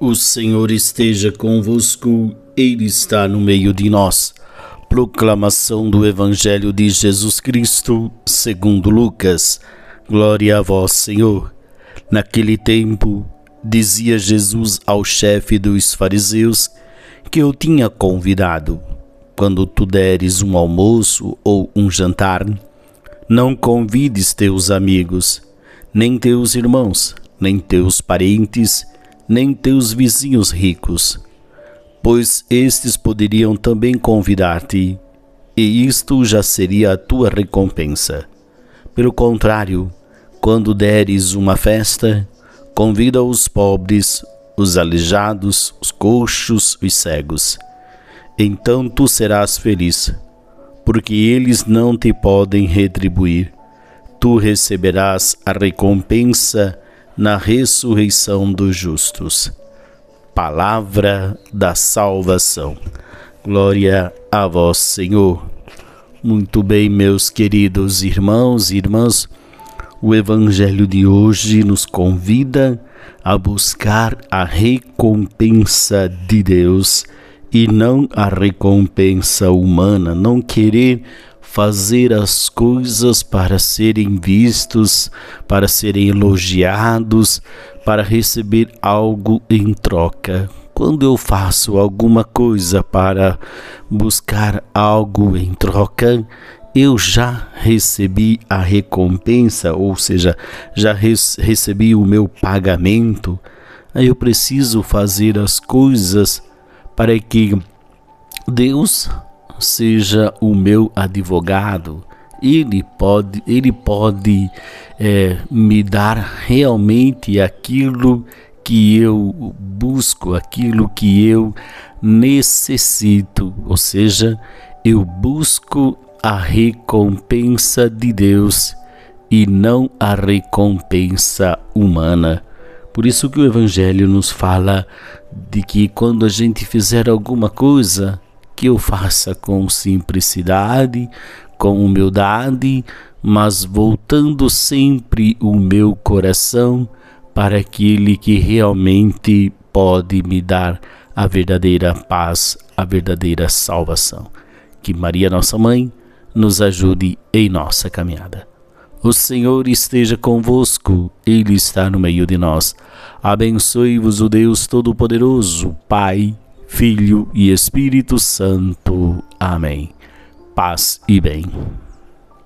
O Senhor esteja convosco, Ele está no meio de nós. Proclamação do Evangelho de Jesus Cristo, segundo Lucas. Glória a vós, Senhor. Naquele tempo, dizia Jesus ao chefe dos fariseus que eu tinha convidado: Quando tu deres um almoço ou um jantar, não convides teus amigos, nem teus irmãos, nem teus parentes, nem teus vizinhos ricos, pois estes poderiam também convidar-te, e isto já seria a tua recompensa. Pelo contrário, quando deres uma festa, convida os pobres, os aleijados, os coxos, os cegos. Então tu serás feliz, porque eles não te podem retribuir. Tu receberás a recompensa na ressurreição dos justos. Palavra da salvação. Glória a vós, Senhor. Muito bem, meus queridos irmãos e irmãs, o Evangelho de hoje nos convida a buscar a recompensa de Deus e não a recompensa humana, não querer fazer as coisas para serem vistos, para serem elogiados, para receber algo em troca. Quando eu faço alguma coisa para buscar algo em troca, eu já recebi a recompensa, ou seja, já recebi o meu pagamento. Aí eu preciso fazer as coisas para que Deus seja o meu advogado, ele pode, ele pode é, me dar realmente aquilo que eu busco, aquilo que eu necessito, ou seja, eu busco a recompensa de Deus e não a recompensa humana. Por isso que o Evangelho nos fala de que quando a gente fizer alguma coisa, que eu faça com simplicidade, com humildade, mas voltando sempre o meu coração para aquele que realmente pode me dar a verdadeira paz, a verdadeira salvação. Que Maria, nossa mãe, nos ajude em nossa caminhada. O Senhor esteja convosco, Ele está no meio de nós. Abençoe-vos o Deus Todo-Poderoso, Pai, Filho e Espírito Santo. Amém. Paz e bem.